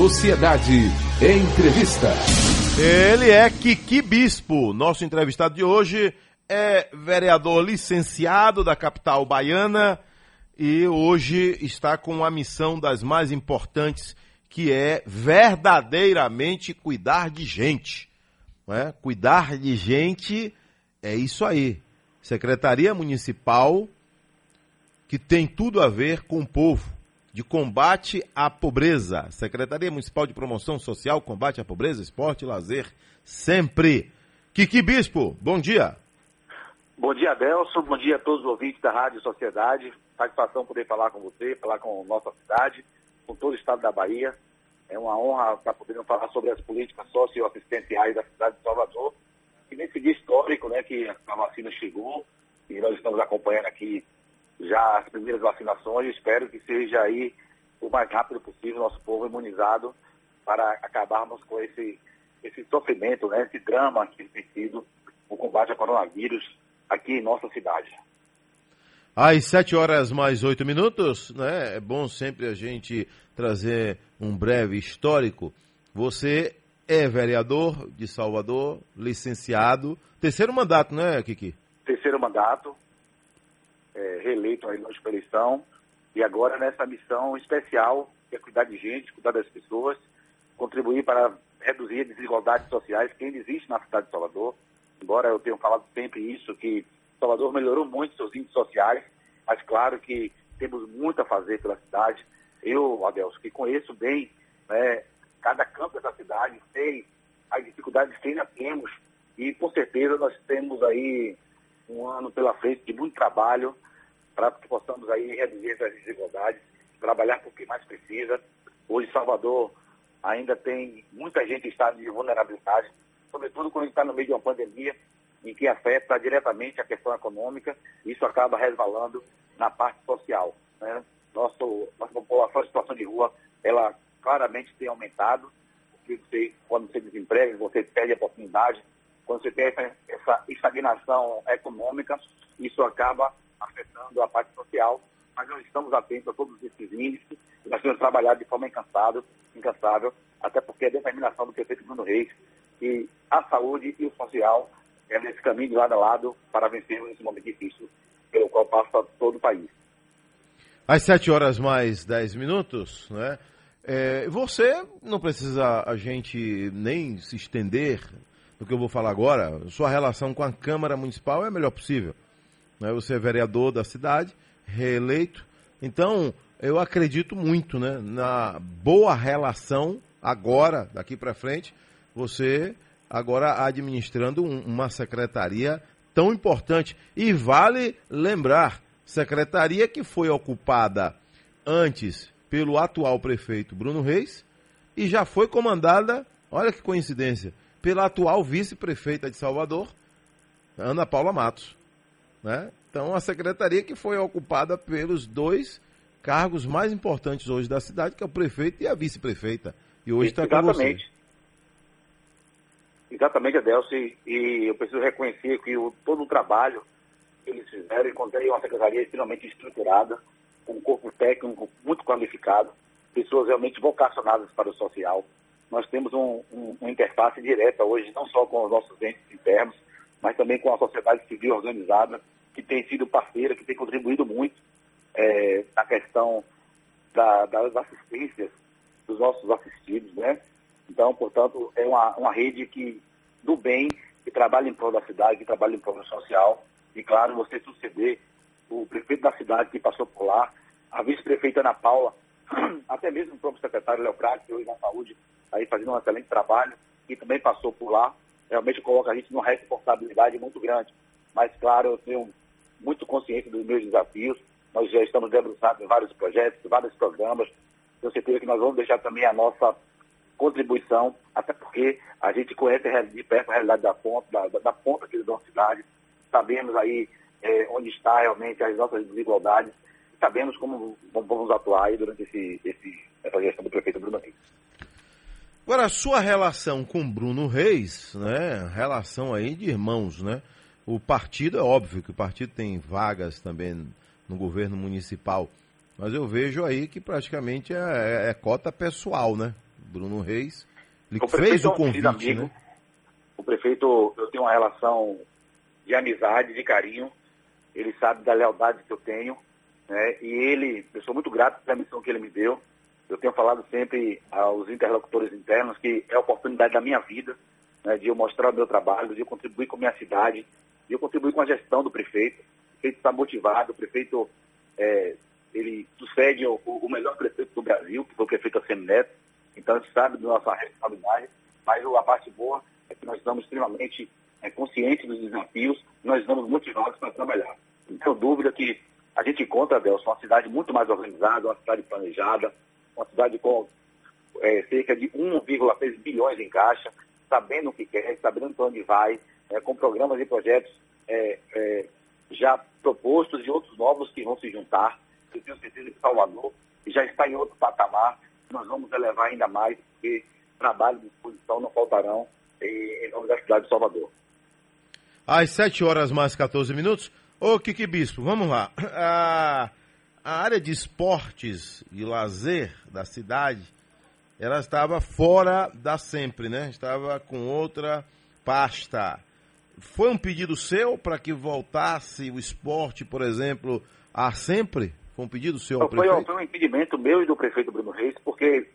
Sociedade. Entrevista. Ele é Kiki Bispo. Nosso entrevistado de hoje é vereador licenciado da capital baiana e hoje está com a missão das mais importantes, que é verdadeiramente cuidar de gente. É? Cuidar de gente é isso aí. Secretaria Municipal que tem tudo a ver com o povo, de combate à pobreza. Secretaria Municipal de Promoção Social, combate à pobreza, esporte e lazer, sempre. Kiki Bispo, bom dia. Bom dia, Adelson. Bom dia a todos os ouvintes da Rádio Sociedade. Satisfação poder falar com você, falar com nossa cidade, com todo o estado da Bahia. É uma honra estar podendo falar sobre as políticas socioassistenciais da cidade de Salvador. E nesse dia histórico, né, que a vacina chegou, e nós estamos acompanhando aqui já as primeiras vacinações. Espero que seja aí o mais rápido possível nosso povo imunizado para acabarmos com esse, esse sofrimento, né, esse drama que tem sido o combate ao coronavírus aqui em nossa cidade. Às sete horas mais oito minutos, né? É bom sempre a gente trazer um breve histórico. Você é vereador de Salvador, licenciado, terceiro mandato, né, Kiki? Terceiro mandato, é, reeleito na última eleição, e agora nessa missão especial, que é cuidar de gente, cuidar das pessoas, contribuir para reduzir desigualdades sociais que ainda existe na cidade de Salvador. Embora eu tenha falado sempre isso, que Salvador melhorou muito seus índices sociais, mas claro que temos muito a fazer pela cidade. Eu, Adelso, que conheço bem né, cada campo da cidade, sei as dificuldades que ainda temos e com certeza nós temos aí um ano pela frente de muito trabalho para que possamos aí reduzir essas desigualdades, trabalhar com quem mais precisa. Hoje Salvador ainda tem muita gente em estado de vulnerabilidade, sobretudo quando está no meio de uma pandemia em que afeta diretamente a questão econômica, isso acaba resvalando na parte social. Né? Nosso, nossa população em situação de rua, ela claramente tem aumentado, porque você, quando você desemprega, você perde a oportunidade, quando você tem essa, essa estagnação econômica, isso acaba afetando a parte social, mas nós estamos atentos a todos esses índices e nós temos trabalhado de forma incansável, incansável, até porque a determinação do prefeito Bruno Reis que a saúde e o social é nesse caminho de lado a lado para vencermos esse momento difícil pelo qual passa todo o país. Às sete horas mais dez minutos, né? É, você não precisa a gente nem se estender do que eu vou falar agora, sua relação com a Câmara Municipal é a melhor possível. Né? Você é vereador da cidade, reeleito. Então, eu acredito muito né, na boa relação agora, daqui para frente, você agora administrando um, uma secretaria tão importante. E vale lembrar, secretaria que foi ocupada antes pelo atual prefeito Bruno Reis e já foi comandada, olha que coincidência, pela atual vice-prefeita de Salvador, Ana Paula Matos. Né? Então, a secretaria que foi ocupada pelos dois cargos mais importantes hoje da cidade, que é o prefeito e a vice-prefeita. E hoje está com você. Exatamente, Adelso, e, e eu preciso reconhecer que o, todo o trabalho que eles fizeram, encontrei uma secretaria finalmente estruturada, com um corpo técnico muito qualificado, pessoas realmente vocacionadas para o social, nós temos um, um, uma interface direta hoje, não só com os nossos entes internos, mas também com a sociedade civil organizada, que tem sido parceira, que tem contribuído muito é, na questão da, das assistências dos nossos assistidos, né? Então, portanto, é uma, uma rede que, do bem, que trabalha em prol da cidade, que trabalha em prol do social. E, claro, você suceder o prefeito da cidade que passou por lá, a vice-prefeita Ana Paula, até mesmo o próprio secretário Leocrático, que hoje na saúde aí fazendo um excelente trabalho, e também passou por lá, realmente coloca a gente numa responsabilidade muito grande. Mas, claro, eu tenho muito consciência dos meus desafios, nós já estamos debruçados em vários projetos, vários programas, tenho certeza que nós vamos deixar também a nossa contribuição, até porque a gente conhece de perto a realidade da ponta, da, da ponta aqui da nossa cidade, sabemos aí é, onde está realmente as nossas desigualdades, sabemos como vamos atuar aí durante esse, esse, essa gestão do prefeito Bruno Reis. Agora, a sua relação com Bruno Reis, né? Relação aí de irmãos, né? O partido, é óbvio que o partido tem vagas também no governo municipal, mas eu vejo aí que praticamente é, é, é cota pessoal, né? Bruno Reis. Ele o fez o convite, amigo. Né? O prefeito, eu tenho uma relação de amizade, de carinho. Ele sabe da lealdade que eu tenho. Né? E ele, eu sou muito grato pela missão que ele me deu. Eu tenho falado sempre aos interlocutores internos que é a oportunidade da minha vida, né, de eu mostrar o meu trabalho, de eu contribuir com a minha cidade, de eu contribuir com a gestão do prefeito. O prefeito está motivado, o prefeito é, ele sucede o, o, melhor prefeito do Brasil, que foi o prefeito Assemi Neto. Então a gente sabe da nossa responsabilidade, mas a parte boa é que nós estamos extremamente é, conscientes dos desafios, nós estamos motivados para trabalhar. Não tenho dúvida que a gente encontra, Deus, uma cidade muito mais organizada, uma cidade planejada, uma cidade com é, cerca de 1,3 bilhões em caixa, sabendo o que quer, sabendo para onde vai, é, com programas e projetos é, é, já propostos e outros novos que vão se juntar. Eu tenho certeza que Salvador já está em outro patamar. Nós vamos elevar ainda mais, porque trabalho e disposição não faltarão em, em nome da cidade de Salvador. Às 7 horas mais 14 minutos. Ô, Kiki Bispo, vamos lá. A, a área de esportes e lazer da cidade, ela estava fora da sempre, né? Estava com outra pasta. Foi um pedido seu para que voltasse o esporte, por exemplo, a sempre? Foi um pedido seu ao foi, prefeito? Foi um impedimento meu e do prefeito Bruno Reis, porque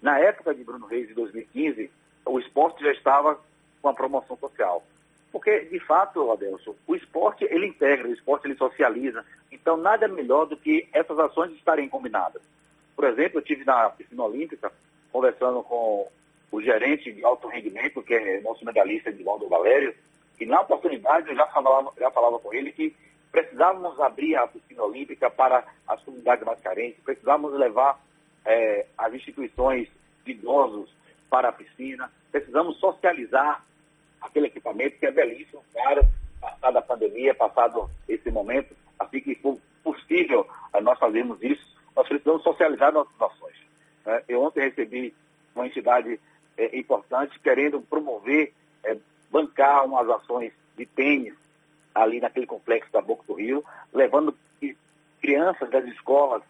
na época de Bruno Reis, em 2015, o esporte já estava com a promoção social. Porque, de fato, Adelson, o esporte ele integra, o esporte ele socializa. Então, nada melhor do que essas ações estarem combinadas. Por exemplo, eu tive na piscina olímpica conversando com o gerente de alto rendimento, que é nosso medalhista Edvaldo Valério, e na oportunidade eu já falava, já falava com ele que precisávamos abrir a piscina olímpica para as comunidades mais carentes, precisávamos levar é, as instituições de idosos para a piscina, precisamos socializar aquele equipamento que é belíssimo, claro, passada a pandemia, passado esse momento, assim que for possível nós fazermos isso, nós precisamos socializar nossas ações. Né? Eu ontem recebi uma entidade é, importante querendo promover, é, bancar umas ações de tênis ali naquele complexo da Boca do Rio, levando crianças das escolas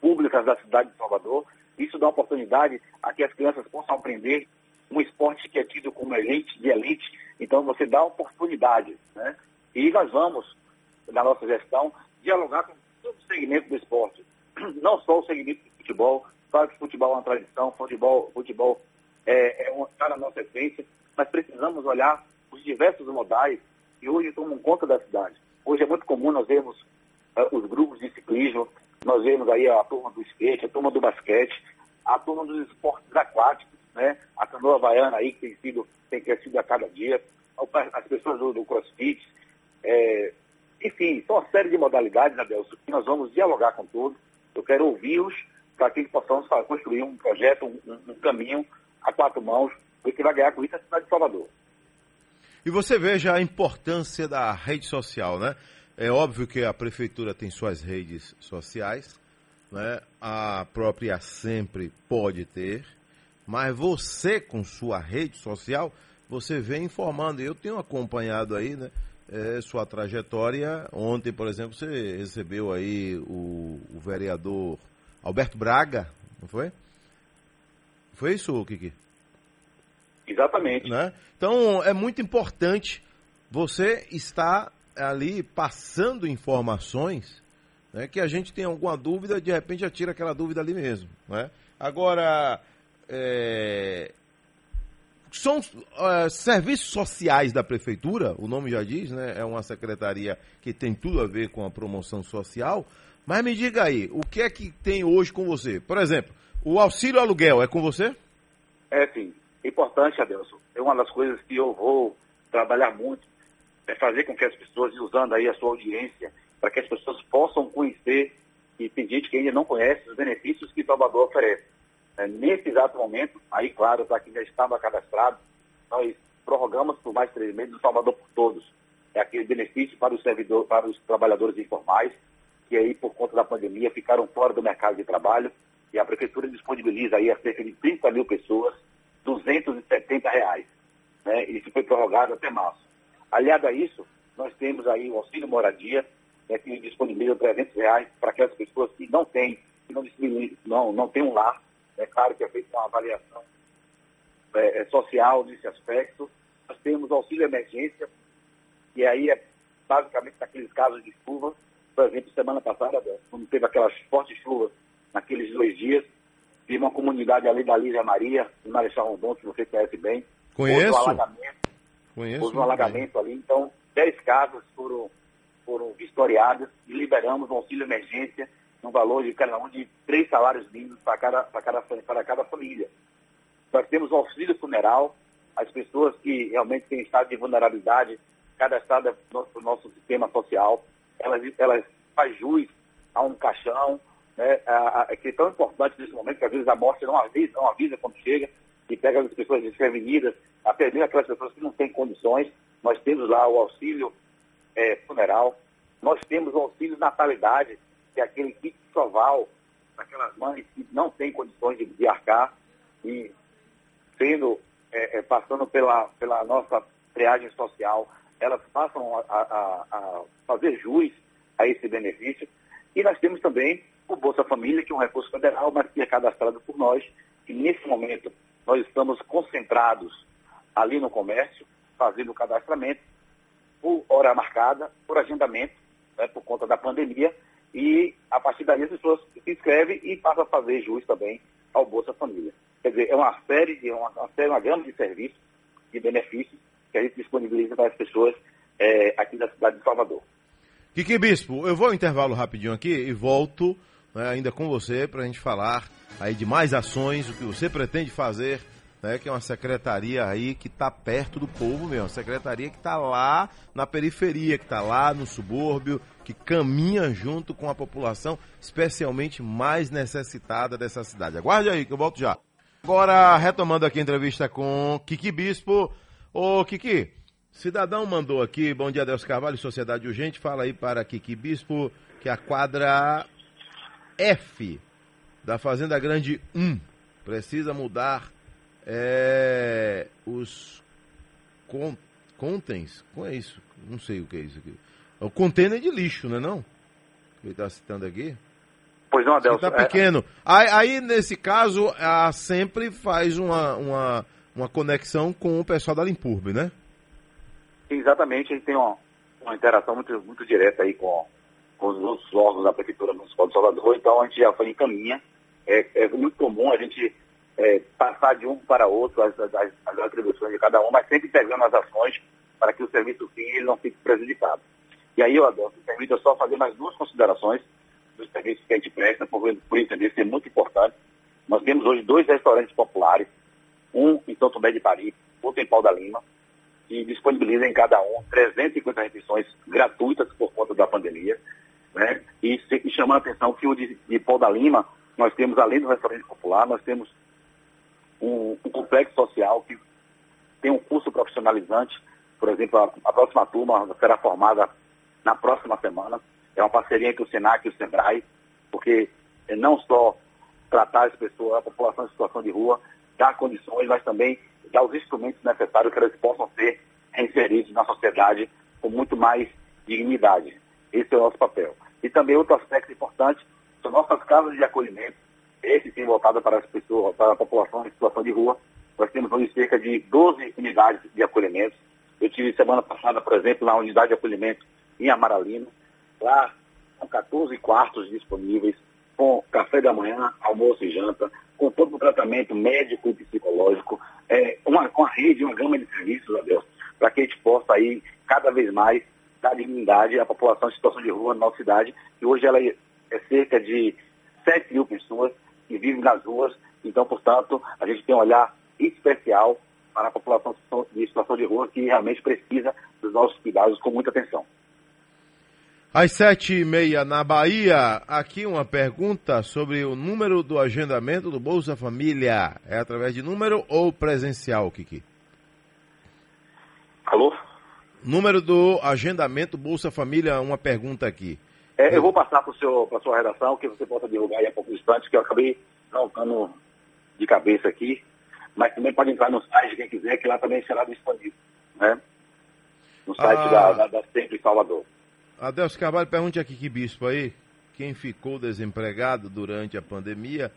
públicas da cidade de Salvador. Isso dá oportunidade a que as crianças possam aprender um esporte que é tido como elite, de elite. Então você dá oportunidade. Né? E nós vamos, na nossa gestão, dialogar com todo o segmento do esporte. Não só o segmento do futebol, claro que futebol é uma tradição, futebol, futebol é, é está na nossa essência, mas precisamos olhar os diversos modais que hoje tomam conta da cidade. Hoje é muito comum nós vermos uh, os grupos de ciclismo, nós vemos aí a turma do skate, a turma do basquete, a turma dos esportes aquáticos, né? A canoa havaiana aí que tem sido, tem crescido a cada dia, as pessoas do, do crossfit, é, enfim, são uma série de modalidades, Adelso, que nós vamos dialogar com todos. Eu quero ouvi-los para que possamos construir um projeto, um, um, caminho a quatro mãos, que vai ganhar com isso a cidade de Salvador. E você veja a importância da rede social, né? É óbvio que a prefeitura tem suas redes sociais, né? a própria sempre pode ter, mas você com sua rede social, você vem informando. Eu tenho acompanhado aí, né? É, sua trajetória. Ontem, por exemplo, você recebeu aí o, o vereador Alberto Braga, não foi? Foi isso, Kiki? Exatamente. Né? Então, é muito importante você estar ali passando informações né, que a gente tem alguma dúvida, de repente já tira aquela dúvida ali mesmo. Né? Agora, é, são é, serviços sociais da prefeitura, o nome já diz, né? É uma secretaria que tem tudo a ver com a promoção social. Mas me diga aí, o que é que tem hoje com você? Por exemplo, o auxílio aluguel é com você? É sim, importante, Adelson. É uma das coisas que eu vou trabalhar muito, é fazer com que as pessoas, usando aí a sua audiência, para que as pessoas possam conhecer e pedir que ainda não conhece os benefícios que Salvador oferece. É, nesse exato momento, aí claro, para quem já estava cadastrado, nós prorrogamos por mais três meses o Salvador por Todos. É aquele benefício para os servidores, para os trabalhadores informais, que aí por conta da pandemia ficaram fora do mercado de trabalho, e a prefeitura disponibiliza aí a cerca de 30 mil pessoas, 270 reais. Né? Isso foi prorrogado até março. Aliado a isso, nós temos aí o auxílio moradia, né, que disponibiliza 300 reais para aquelas pessoas que não têm, que não, não, não têm um lar, né, secretário que é feita uma avaliação é, é, social nesse aspecto. Nós temos auxílio emergência, e aí é basicamente naqueles casos de chuva. Por exemplo, semana passada, quando teve aquelas fortes chuvas, naqueles dois dias, tive uma comunidade ali da Lígia Maria, em Marechal Rondon, que você conhece bem. Conheço. Houve um alagamento, Conheço. houve um alagamento ali. Então, 10 casas foram, foram vistoriadas e liberamos um auxílio emergência no valor de cada um de três salários mínimos para cada, para cada, para cada família. Nós temos o auxílio funeral, as pessoas que realmente têm estado de vulnerabilidade cadastradas no, no nosso sistema social, elas, elas faz jus a um caixão, né, a, a, que é tão importante nesse momento, que às vezes a morte não avisa, não avisa quando chega, e pega as pessoas desprevenidas, até mesmo aquelas pessoas que não têm condições. Nós temos lá o auxílio é, funeral, nós temos o auxílio natalidade, que é aquele kit soval aquelas mães que não têm condições de, de arcar e sendo, é, é, passando pela, pela nossa triagem social, elas passam a, a, a fazer jus a esse benefício. E nós temos também o Bolsa Família, que é um recurso federal, mas que é cadastrado por nós. E nesse momento nós estamos concentrados ali no comércio, fazendo o cadastramento por hora marcada, por agendamento, né, por conta da pandemia. E a partir daí as pessoas se inscrevem e passam a fazer jus também ao Bolsa Família. Quer dizer, é uma série de uma, uma série, uma gama de serviços, de benefícios que a gente disponibiliza para as pessoas é, aqui da cidade de Salvador. Kiki Bispo, eu vou ao intervalo rapidinho aqui e volto né, ainda com você para a gente falar aí de mais ações, o que você pretende fazer, né, que é uma secretaria aí que está perto do povo mesmo, secretaria que está lá na periferia, que está lá no subúrbio, que caminha junto com a população, especialmente mais necessitada dessa cidade. Aguarde aí que eu volto já. Agora, retomando aqui a entrevista com Kiki Bispo. Ô, Kiki, cidadão mandou aqui, bom dia, Deus Carvalho, Sociedade Urgente, fala aí para Kiki Bispo que a quadra F da Fazenda Grande 1 precisa mudar é, os con, contens, como é isso? Não sei o que é isso aqui. É o container de lixo, não é não? Ele está citando aqui. Pois não, Adelson. Está pequeno. É... Aí, aí, nesse caso, a sempre faz uma, uma, uma conexão com o pessoal da Limpurbe, né? Exatamente, a gente tem uma, uma interação muito, muito direta aí com, com os outros órgãos da Prefeitura Municipal de Salvador, então a gente já foi em caminha. É, é muito comum a gente é, passar de um para outro as, as, as, atribuições de cada um, mas sempre pegando as ações para que o serviço fim ele não fique prejudicado. E aí, eu adoro, permita só fazer mais duas considerações dos serviços que a gente presta, por, por entender ser muito importante. Nós temos hoje dois restaurantes populares, um em São Tomé de Paris, outro em Pau da Lima, que disponibilizam em cada um 350 refeições gratuitas por conta da pandemia. Né? E, e chamando a atenção que o de, de Pau da Lima, nós temos, além do restaurante popular, nós temos um complexo social que tem um curso profissionalizante. Por exemplo, a, a próxima turma será formada na próxima semana. É uma parceria entre o SENAC e o SEBRAE, porque é não só tratar as pessoas, a população em situação de rua, dar condições, mas também dar os instrumentos necessários para que eles possam ser reinseridos na sociedade com muito mais dignidade. Esse é o nosso papel. E também outro aspecto importante são nossas casas de acolhimento, esse sim voltado para as pessoas, para a população em situação de rua. Nós temos hoje cerca de 12 unidades de acolhimento. Eu tive semana passada, por exemplo, na unidade de acolhimento em Amaralina, lá com 14 quartos disponíveis, com café da manhã, almoço e janta, com todo o tratamento médico e psicológico, é, uma, uma rede, uma gama de serviços, Deus, para que a gente possa aí cada vez mais dar dignidade à população em situação de rua na nossa cidade, que hoje ela é, é cerca de 7 mil pessoas que vivem nas ruas, então, portanto, a gente tem um olhar especial para a população de situação de rua que realmente precisa dos nossos cuidados com muita atenção. Às sete e meia na Bahia, aqui uma pergunta sobre o número do agendamento do Bolsa Família. É através de número ou presencial, Kiki? Alô? Número do agendamento Bolsa Família, uma pergunta aqui. É, eu vou passar para a sua redação, que você possa divulgar aí a pouco instantes, que eu acabei não estando de cabeça aqui, mas também pode entrar no site, quem quiser, que lá também será disponível, né? No site ah. da, da, da Sempre Salvador. Adelso Carvalho, pergunte aqui que bispo aí, quem ficou desempregado durante a pandemia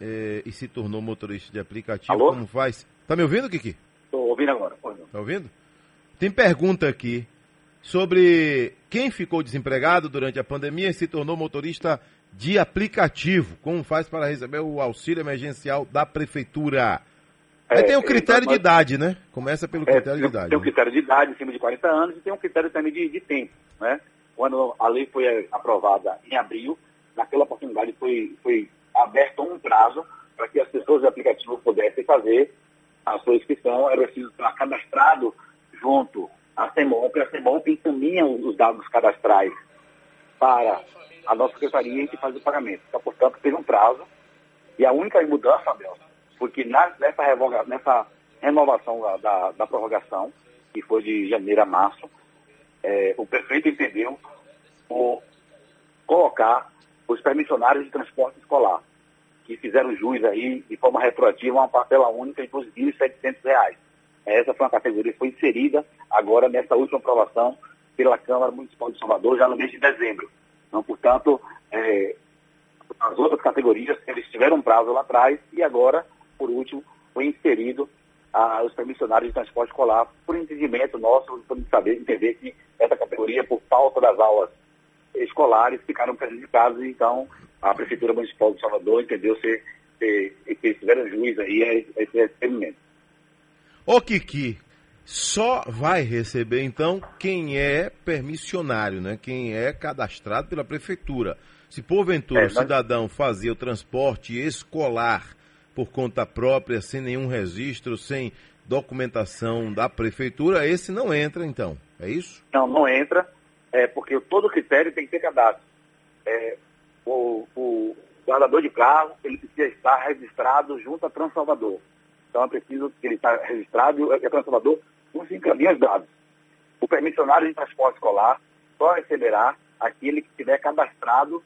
é, e se tornou motorista de aplicativo, Alô? como faz? Tá me ouvindo, Kiki? Estou ouvindo agora. Pois não. Tá ouvindo? Tem pergunta aqui sobre quem ficou desempregado durante a pandemia e se tornou motorista de aplicativo. Como faz para receber o auxílio emergencial da prefeitura? Aí É, tem o é, critério nós- de idade, né? Começa pelo É, critério de tem, idade. tem um né? critério de idade acima de 40 anos e tem um critério também de, de tempo. Né? Quando a lei foi eh, aprovada em abril, naquela oportunidade foi, foi aberto um prazo para que as pessoas do aplicativo pudessem fazer a sua inscrição. Era preciso estar cadastrado junto à CEMOP. A CEMOP encaminha os dados cadastrais para a nossa secretaria e a gente faz o pagamento. Então, portanto, teve um prazo. E a única mudança, Abel, foi que na- nessa, revoga- nessa renovação da, da- da prorrogação, que foi de janeiro a março, eh, o prefeito entendeu por colocar os permissionários de transporte escolar, que fizeram jus aí de forma retroativa a uma parcela única de R$ 2.700. Essa foi uma categoria que foi inserida agora nessa última aprovação pela Câmara Municipal de Salvador, já no mês de dezembro. Então, portanto, eh, as outras categorias, eles tiveram um prazo lá atrás e agora, por último, foi inserido ah, os permissionários de transporte escolar, por entendimento nosso, por saber, entender que essa categoria, por falta das aulas escolares, ficaram prejudicados, então a Prefeitura Municipal de Salvador entendeu ser, ser, tiveram juiz aí a esse- a esse. Ô Kiki, só vai receber então quem é permissionário, né? Quem é cadastrado pela prefeitura. Se porventura É, o cidadão fazia o transporte escolar por conta própria, sem nenhum registro, sem documentação da prefeitura, esse não entra então. É isso? Não, não entra, é, porque todo critério tem que ter cadastro. É, o, o guardador de carro, ele precisa estar registrado junto a Transalvador. Então é preciso que ele está registrado e a Transalvador nos encaminha os dados. O permissionário de transporte escolar só receberá aquele que estiver cadastrado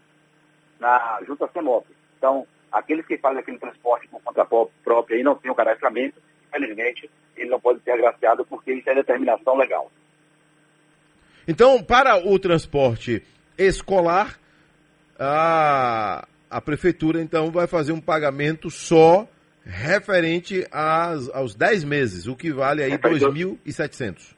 na, junto à CEMOP. Então, aqueles que fazem aquele transporte por conta pró- própria e não têm o cadastramento, infelizmente, ele não pode ser agraciado porque isso é determinação legal. Então, para o transporte escolar, a, a prefeitura então vai fazer um pagamento só referente às, aos 10 meses, o que vale aí ao- 2.700.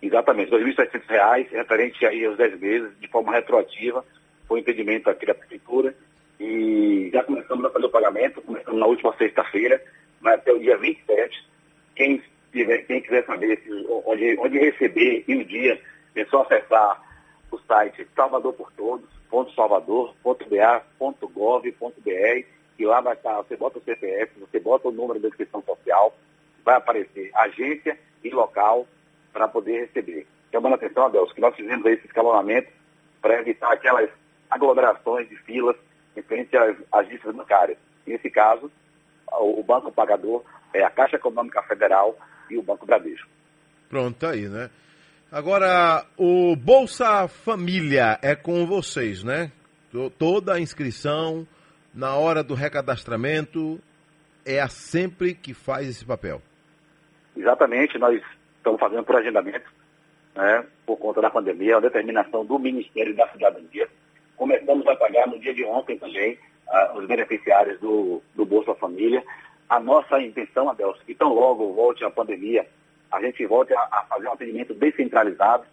Exatamente, R$ 2.700, referente aí aos 10 meses, de forma retroativa, foi um impedimento aqui da Prefeitura, e já começamos a fazer o pagamento, começamos na última sexta-feira, vai até o dia 27. Quem, tiver, quem quiser saber se- onde, onde receber e o dia, é só acessar o site salvadorportodos.salvador.ba.gov.br e lá vai estar, você bota o CPF, você bota o número da inscrição social, vai aparecer agência e local para poder receber. Chamando a atenção, Adelso, que nós fizemos esse escalonamento para evitar aquelas aglomerações de filas em frente às agências bancárias. Nesse caso, o, banco pagador é a Caixa Econômica Federal e o Banco Bradesco. Pronto, tá aí, né? Agora, o Bolsa Família é com vocês, né? To- Toda a inscrição, na hora do recadastramento, é a sempre que faz esse papel. Exatamente, nós estamos fazendo por agendamento, né, por conta da pandemia, a determinação do Ministério da Cidadania. Começamos a pagar no dia de ontem também ah, os beneficiários do, do Bolsa Família. A nossa intenção, Adelso, que tão logo volte a pandemia, a gente volte a, a fazer um atendimento descentralizado.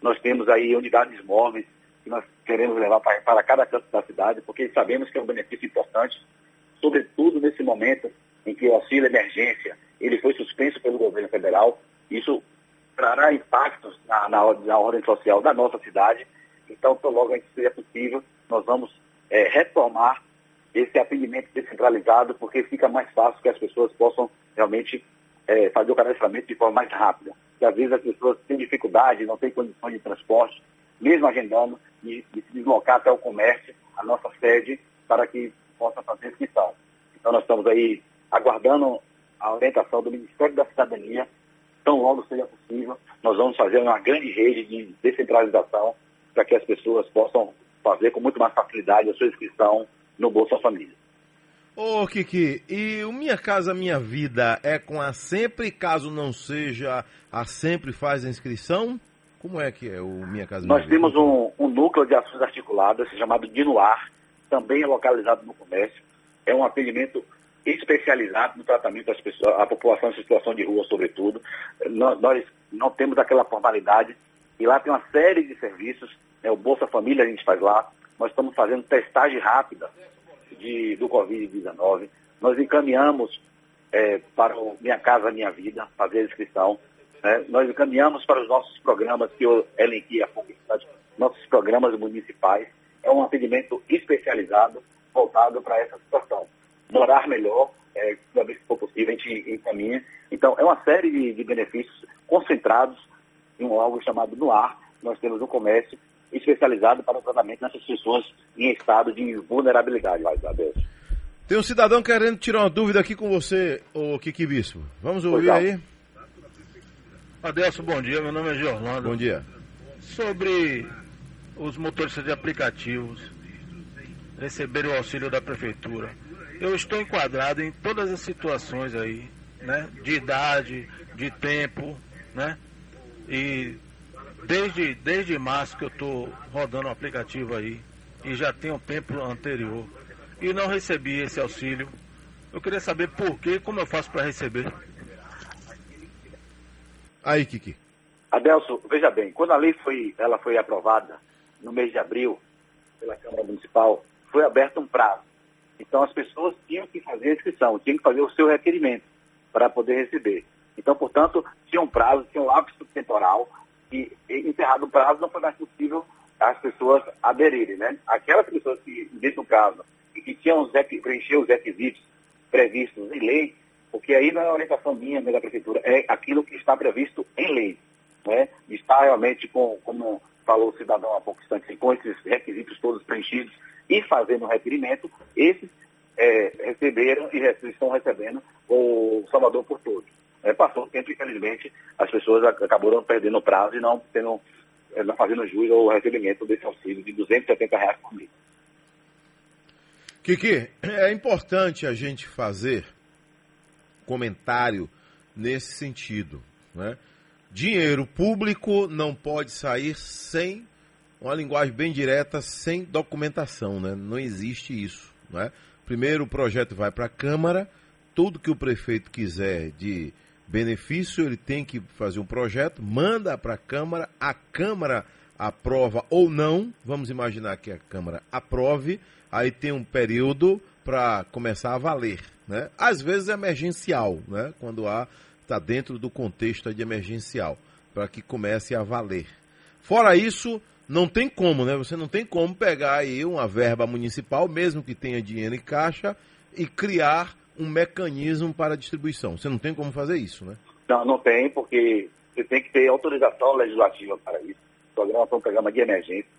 Nós temos aí unidades móveis que nós queremos levar para, para cada canto da cidade, porque sabemos que é um benefício importante, sobretudo nesse momento em que o auxílio emergência ele foi suspenso pelo governo federal. Isso trará impactos na, na, na ordem social da nossa cidade. Então, tão logo gente seja possível, nós vamos eh, retomar esse atendimento descentralizado, porque fica mais fácil que as pessoas possam realmente eh, fazer o cadastramento de forma mais rápida. Porque às vezes as pessoas têm dificuldade, não têm condições de transporte, mesmo agendando, de, se deslocar até o comércio, a nossa sede, para que possa fazer inscrição. Então nós estamos aí aguardando a orientação do Ministério da Cidadania, tão logo seja possível, nós vamos fazer uma grande rede de descentralização para que as pessoas possam fazer com muito mais facilidade a sua inscrição no Bolsa Família. Ô, Kiki, e o Minha Casa Minha Vida é com a Sempre, caso não seja a Sempre faz a inscrição? Como é que é o Minha Casa Minha Nós temos um, um núcleo de ações articuladas chamado Dinuar, também é localizado no comércio. É um atendimento especializado no tratamento das pessoas, a população em situação de rua, sobretudo. Nós, nós não temos aquela formalidade. E lá tem uma série de serviços, né, o Bolsa Família a gente faz lá, nós estamos fazendo testagem rápida de, do Covid-19, nós encaminhamos é, para o Minha Casa Minha Vida, fazer a inscrição, né, nós encaminhamos para os nossos programas que eu elenquei há pouco, nossos programas municipais, é um atendimento especializado voltado para essa situação. Morar melhor, é, toda vez que for possível, a gente encaminha. Então, é uma série de, de benefícios concentrados em um algo chamado no ar. Nós temos um comércio especializado para o tratamento dessas pessoas em estado de vulnerabilidade, Adeus. Tem um cidadão querendo tirar uma dúvida aqui com você, o Kiki Bispo. Vamos ouvir aí? Adelso, bom dia. Meu nome é Giorlando. Bom dia. Sobre os motoristas de aplicativos receberem o auxílio da prefeitura. Eu estou enquadrado em todas as situações aí, né? De idade, de tempo, né? E desde, desde março que eu estou rodando o aplicativo aí e já tem um tempo anterior e não recebi esse auxílio. Eu queria saber por quê, como eu faço para receber. Aí, Kiki. Adelso, veja bem, quando a lei foi, ela foi aprovada no mês de abril pela Câmara Municipal, foi aberto um prazo. Então as pessoas tinham que fazer a inscrição, tinham que fazer o seu requerimento para poder receber. Então, portanto, tinha um prazo, tinha um lapso temporal, e, e encerrado o prazo não foi mais possível as pessoas aderirem, né? Aquelas pessoas que, dentro do caso, que tinham os, preencher os requisitos previstos em lei, porque aí não é orientação minha, nem da prefeitura, é aquilo que está previsto em lei, né? Está realmente com, como falou o cidadão há pouco instante, com esses requisitos todos preenchidos e fazendo o requerimento, esses é, receberam e estão recebendo o Salvador por todos. É, passou o tempo, infelizmente, as pessoas acabaram perdendo o prazo e não, tendo, é, não fazendo jus ao recebimento desse auxílio de 270 reais por mês. Kiki, é importante a gente fazer comentário nesse sentido. Né? Dinheiro público não pode sair sem uma linguagem bem direta, sem documentação. Né? Não existe isso. Né? Primeiro o projeto vai para a Câmara, tudo que o prefeito quiser de benefício, ele tem que fazer um projeto, manda para a Câmara, a Câmara aprova ou não, vamos imaginar que a Câmara aprove, aí tem um período para começar a valer. Né? Às vezes é emergencial, né? quando há está dentro do contexto de emergencial, para que comece a valer. Fora isso, não tem como, né? Você não tem como pegar aí uma verba municipal, mesmo que tenha dinheiro em caixa, e criar um mecanismo para distribuição. Você não tem como fazer isso, né? Não, não tem, porque você tem que ter autorização legislativa para isso. O programa foi um programa de emergência.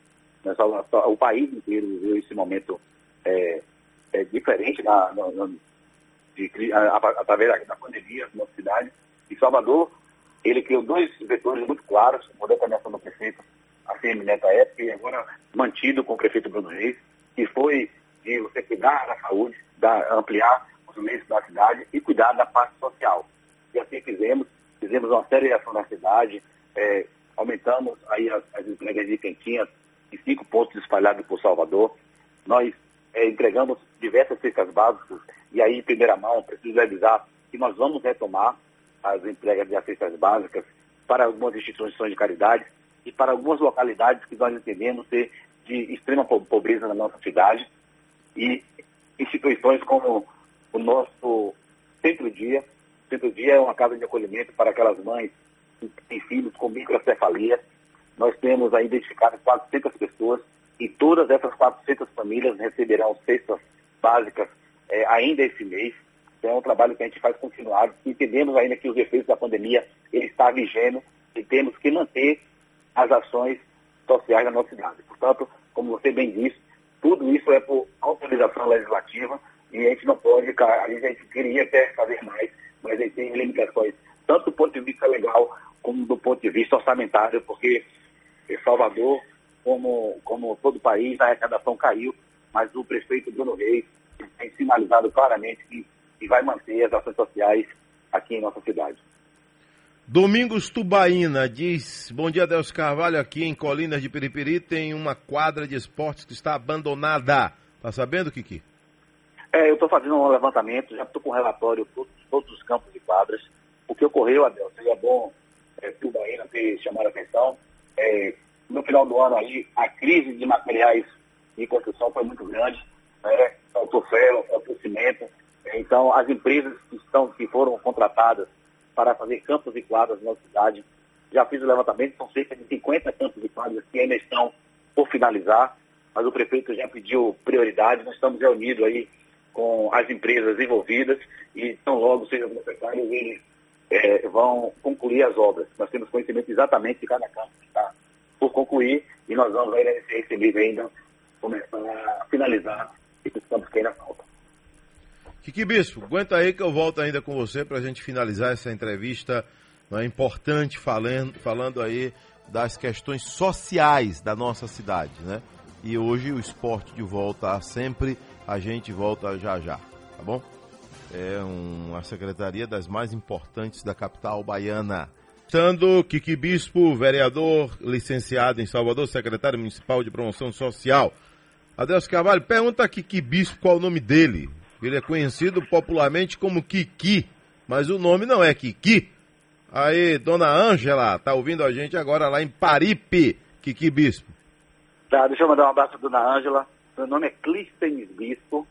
O país inteiro viveu esse momento é, é diferente na, na, de, através da pandemia na cidade. E Salvador, ele criou dois vetores muito claros, com a determinação do prefeito ACM Neto à época, e agora mantido com o prefeito Bruno Reis, que foi de você cuidar da saúde, da, ampliar os da cidade e cuidar da parte social. E assim fizemos, fizemos uma série de ações na cidade, é, aumentamos aí as, as entregas de quentinhas em cinco pontos espalhados por Salvador. Nós é, entregamos diversas cestas básicas e aí, em primeira mão, preciso avisar que nós vamos retomar as entregas de cestas básicas para algumas instituições de caridade e para algumas localidades que nós entendemos ser de extrema pobreza na nossa cidade e instituições como o nosso centro-dia. O centro-dia é uma casa de acolhimento para aquelas mães que têm filhos com microcefalia. Nós temos aí identificado 400 pessoas e todas essas 400 famílias receberão cestas básicas é, ainda esse mês. Então é um trabalho que a gente faz continuado. Entendemos ainda que os efeitos da pandemia ele está vigendo e temos que manter as ações sociais na nossa cidade. Portanto, como você bem disse, tudo isso é por autorização legislativa e a gente não pode, a gente queria até fazer mais, mas a gente tem limitações, tanto do ponto de vista legal como do ponto de vista orçamentário, porque Salvador, como, como todo o país, a arrecadação caiu, mas o prefeito Bruno Reis tem sinalizado claramente que, que vai manter as ações sociais aqui em nossa cidade. Domingos Tubaína diz: Bom dia, Deus Carvalho. Aqui em Colinas de Periperi tem uma quadra de esportes que está abandonada. Tá sabendo, Kiki? É, eu estou fazendo um levantamento, já estou com um relatório todos, todos os campos e quadras. O que ocorreu, Adel, seria bom é, tudo ainda ter chamado a atenção. É, no final do ano aí, a crise de materiais de construção foi muito grande, né? faltou ferro, faltou cimento. Então, as empresas que, estão, que foram contratadas para fazer campos e quadras na cidade, já fiz o levantamento, são cerca de 50 campos e quadras que ainda estão por finalizar, mas o prefeito já pediu prioridade, nós estamos reunidos aí com as empresas envolvidas e tão logo sejam necessários, eles é, vão concluir as obras. Nós temos conhecimento exatamente de cada campo que está por concluir e nós vamos aí nesse mês ainda começar a finalizar esses campos que ainda faltam. Kiki Bispo, aguenta aí que eu volto ainda com você para a gente finalizar essa entrevista é importante falando, falando aí das questões sociais da nossa cidade, né? E hoje o esporte de volta sempre a gente volta já já, tá bom? É uma secretaria das mais importantes da capital baiana. Estando Kiki Bispo, vereador, licenciado em Salvador, secretário municipal de promoção social. Adeus Carvalho, pergunta a Kiki Bispo qual o nome dele. Ele é conhecido popularmente como Kiki, mas o nome não é Kiki. Aí, dona Ângela, tá ouvindo a gente agora lá em Paripe, Kiki Bispo. Tá, deixa eu mandar um abraço à dona Ângela. Meu nome é Clístenes Bispo,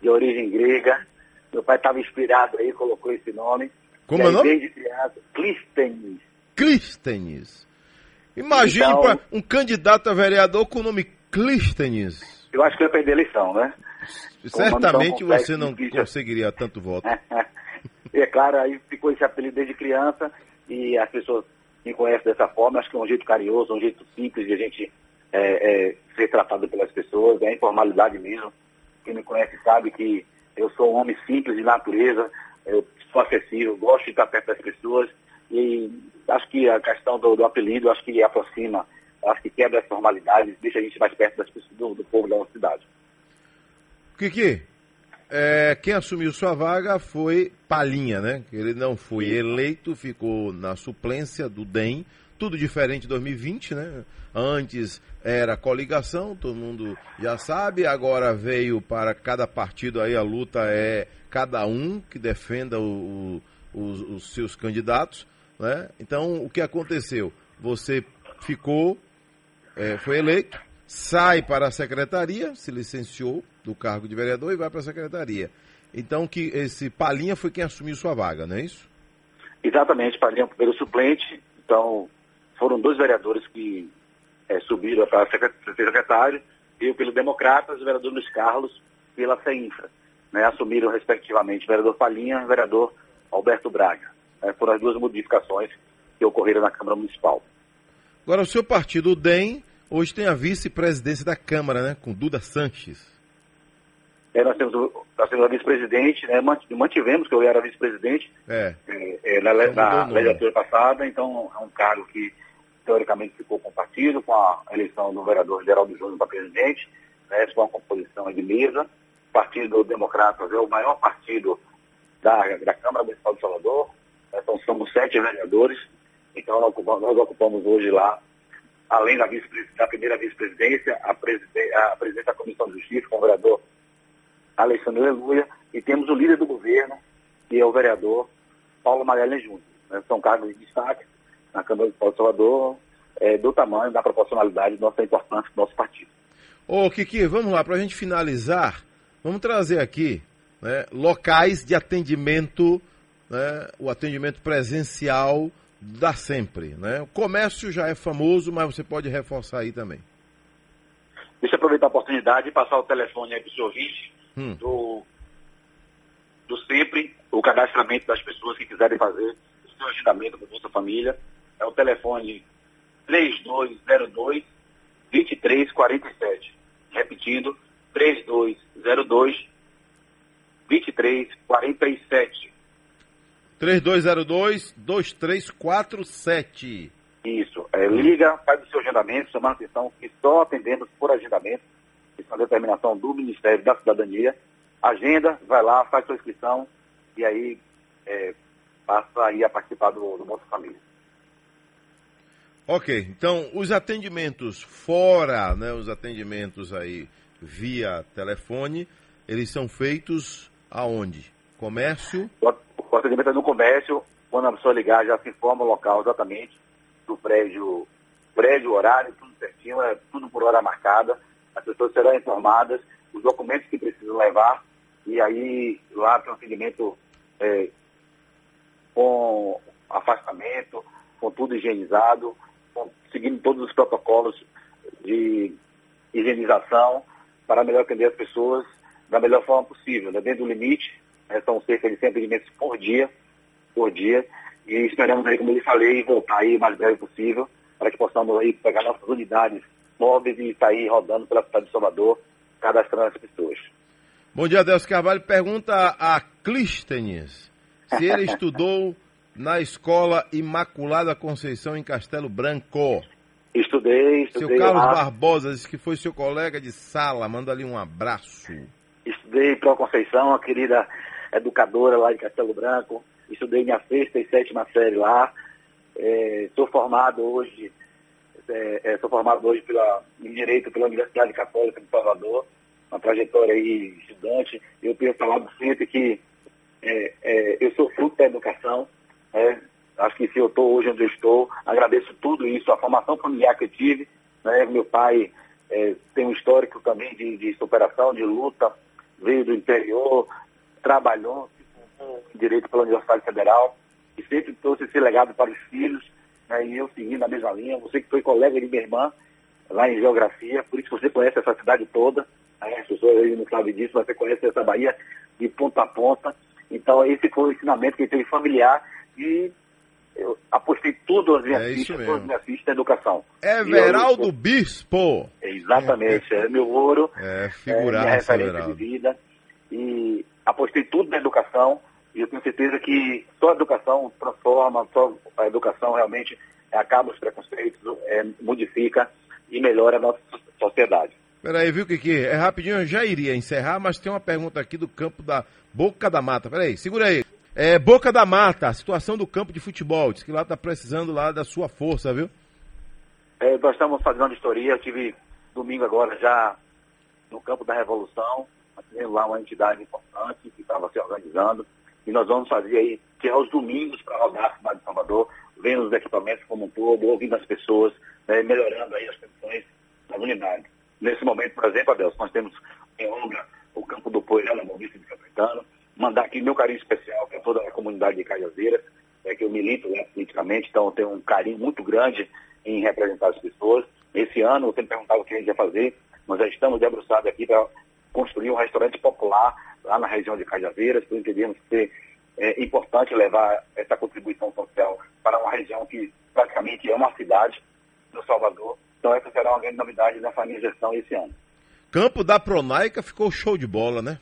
de origem grega. Meu pai estava inspirado aí, colocou esse nome. Como é o nome? Clístenes. Clístenes. Imagine Então- um candidato a vereador com o nome Clístenes. Eu acho que eu ia perder a eleição, né? Certamente complexo, você não difícil. conseguiria tanto voto. é claro, aí ficou esse apelido desde criança e as pessoas me conhecem dessa forma. Acho que é um jeito carinhoso, um jeito simples de a gente é, é, ser tratado pelas pessoas, é informalidade mesmo. Quem me conhece sabe que eu sou um homem simples de natureza, eu sou acessível, gosto de estar perto das pessoas e acho que a questão do, do apelido, acho que aproxima, acho que quebra as formalidades, deixa a gente mais perto das pessoas, do, do povo da nossa cidade. Kiki, é, quem assumiu sua vaga foi Palinha, né? Ele não foi eleito, ficou na suplência do DEM, tudo diferente de 2020, né? Antes era coligação, todo mundo já sabe, agora veio para cada partido aí a luta é cada um que defenda o- o- os, os seus candidatos, né? Então, o que aconteceu? Você ficou é, foi eleito, sai para a secretaria, se licenciou do cargo de vereador e vai para a secretaria. Então que esse Palinha foi quem assumiu sua vaga, não é isso? Exatamente, Palinha é o primeiro suplente, então foram dois vereadores que eh, subiram para secretário, eu pelo Democratas, o vereador Luiz Carlos pela CEINFRA, né, assumiram respectivamente o vereador Palinha e o vereador Alberto Braga. né, foram as duas modificações que ocorreram na Câmara Municipal. Agora o seu partido, o DEM, hoje tem a vice-presidência da Câmara, né? Com Duda Sanches. Eh, nós, temos nós temos a vice-presidente, né, mant- mantivemos que eu era vice-presidente, É. é, é, na, Então na legislatura passada, então é um cargo que teoricamente ficou com o partido, com a eleição do vereador Geraldo Júnior para presidente, né, com a composição de mesa. Partido Democratas é o maior partido da, da Câmara Municipal de Salvador, então somos sete vereadores, então nós ocupamos, nós ocupamos hoje lá, além da, vice, da primeira vice-presidência, a, preside, a presidente da Comissão de Justiça, com o vereador Alexandre Aleluia, e temos o líder do governo, que é o vereador Paulo Magalhães Júnior. né? São cargos de destaque na Câmara Municipal de Salvador, eh, do tamanho, da proporcionalidade, da nossa importância do nosso partido. Ô, Kiki, vamos lá, para a gente finalizar, vamos trazer aqui né, locais de atendimento, né, o atendimento presencial da sempre. Né? O comércio já é famoso, mas você pode reforçar aí também. Deixa eu aproveitar a oportunidade e passar o telefone aí para o senhor ouvinte Hum. do, do sempre, o cadastramento das pessoas que quiserem fazer o seu agendamento com Bolsa Família. É o telefone 3202 2347. Repetindo, 3202 2347. 3202-2347. Isso. É, liga, faz o seu agendamento, chamando atenção que só atendemos por agendamento. Isso é uma determinação do Ministério da Cidadania. Agenda, vai lá, faz sua inscrição e aí é, passa aí a participar do, do Bolsa Família. Ok, então os atendimentos fora, né, os atendimentos aí via telefone, eles são feitos aonde? Comércio? O atendimento é no comércio, quando a pessoa ligar já se informa o local exatamente do prédio, prédio, horário, tudo certinho, é tudo por hora marcada. As pessoas serão informadas, os documentos que precisam levar, e aí lá tem um atendimento é, com afastamento, com tudo higienizado, com, seguindo todos os protocolos de higienização para melhor atender as pessoas da melhor forma possível, né? dentro do limite, né? são cerca de 100 atendimentos por dia, por dia, e esperamos aí, como eu falei, voltar aí o mais breve possível, para que possamos aí pegar nossas unidades móveis e sair rodando pela cidade de Salvador, cadastrando as pessoas. Bom dia, Deus Carvalho. Pergunta a Clístenes se ele estudou na Escola Imaculada Conceição em Castelo Branco. Estudei, estudei. Seu Carlos lá. Barbosa disse que foi seu colega de sala. Manda ali um abraço. Estudei para Conceição, a querida educadora lá de Castelo Branco. Estudei minha sexta e sétima série lá. É, sou formado hoje, é, é, sou formado hoje pela, em Direito pela Universidade Católica de Salvador, uma trajetória aí estudante. Eu tenho falado sempre que é, é, eu sou fruto da educação. É, acho que se eu estou hoje onde eu estou, agradeço tudo isso, a formação familiar que eu tive. Né? Meu pai é, tem um histórico também de, de superação, de luta, veio do interior, trabalhou, Direito pela Universidade Federal e sempre trouxe esse legado para os filhos, né, e eu segui na mesma linha. Você que foi colega de minha irmã lá em Geografia, por isso você conhece essa cidade toda, né, as pessoas aí não sabem disso, mas você conhece essa Bahia de ponta a ponta. Então esse foi o ensinamento que teve familiar e eu apostei tudo as minhas É fichas, todas as minhas fichas na educação. Everaldo E eu- Bispo. Exatamente, é meu ouro É, é, minha figuraça, referência Everaldo. de vida. E apostei tudo na educação e eu tenho certeza que só a educação transforma, só a educação realmente acaba os preconceitos, é, modifica e melhora a nossa so- sociedade. Peraí, viu, Kiki? É rapidinho, eu já iria encerrar, mas tem uma pergunta aqui do campo da Boca da Mata. Peraí, segura aí. É, Boca da Mata, a situação do campo de futebol. Diz que lá tá precisando lá da sua força, viu? É, nós estamos fazendo uma vistoria, eu tive domingo agora já no campo da Revolução, tendo lá uma entidade importante que estava se organizando, e nós vamos fazer aí, que é aos domingos para rodar a cidade de Salvador, vendo os equipamentos como um todo, ouvindo as pessoas, né, melhorando aí as condições das unidades. Nesse momento, por exemplo, Adelson, nós temos em obra o campo do Poeirão, na Boavista de Caetano, mandar aqui meu carinho especial para toda a comunidade de Cajazeiras, é que eu milito né, politicamente, então eu tenho um carinho muito grande em representar as pessoas. Esse ano, você me perguntava o que a gente ia fazer, nós já estamos debruçados aqui para construir um restaurante popular lá na região de Cajazeiras, porque entendemos que é importante levar essa contribuição social para uma região que praticamente é uma cidade do Salvador. Então essa será uma grande novidade nessa minha gestão esse ano. Campo da Pronaica ficou show de bola, né?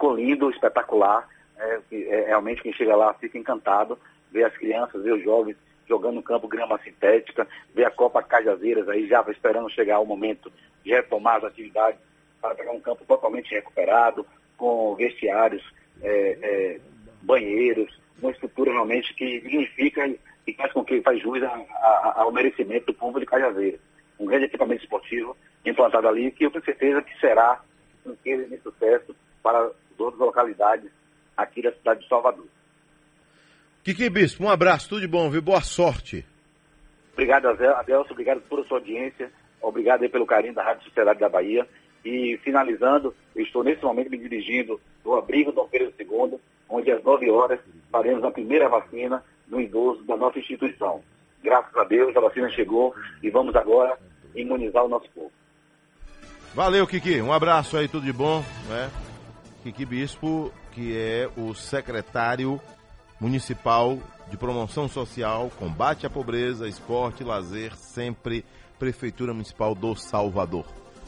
Ficou lindo, espetacular. É, é, realmente quem chega lá fica encantado, ver as crianças, ver os jovens jogando no campo grama sintética, ver a Copa Cajazeiras aí já esperando chegar o momento de retomar as atividades para pegar um campo totalmente recuperado, com vestiários, é, é, banheiros, uma estrutura realmente que dignifica e, e faz com que faz jus a- a- ao merecimento do povo de Cajazeiras. Um grande equipamento esportivo implantado ali, que eu tenho certeza que será um case de sucesso para as outras localidades aqui da cidade de Salvador. Kiki Bispo, um abraço, tudo de bom, viu? Boa sorte. Obrigado, Adelson, obrigado por sua audiência, obrigado aí pelo carinho da Rádio Sociedade da Bahia. E finalizando, eu estou nesse momento me dirigindo do abrigo Dom Pedro II, onde às 9 horas faremos a primeira vacina no idoso da nossa instituição. Graças a Deus a vacina chegou e vamos agora imunizar o nosso povo. Valeu, Kiki. Um abraço aí, tudo de bom. Né? Kiki Bispo, que é o secretário municipal de promoção social, combate à pobreza, esporte lazer, sempre Prefeitura Municipal do Salvador.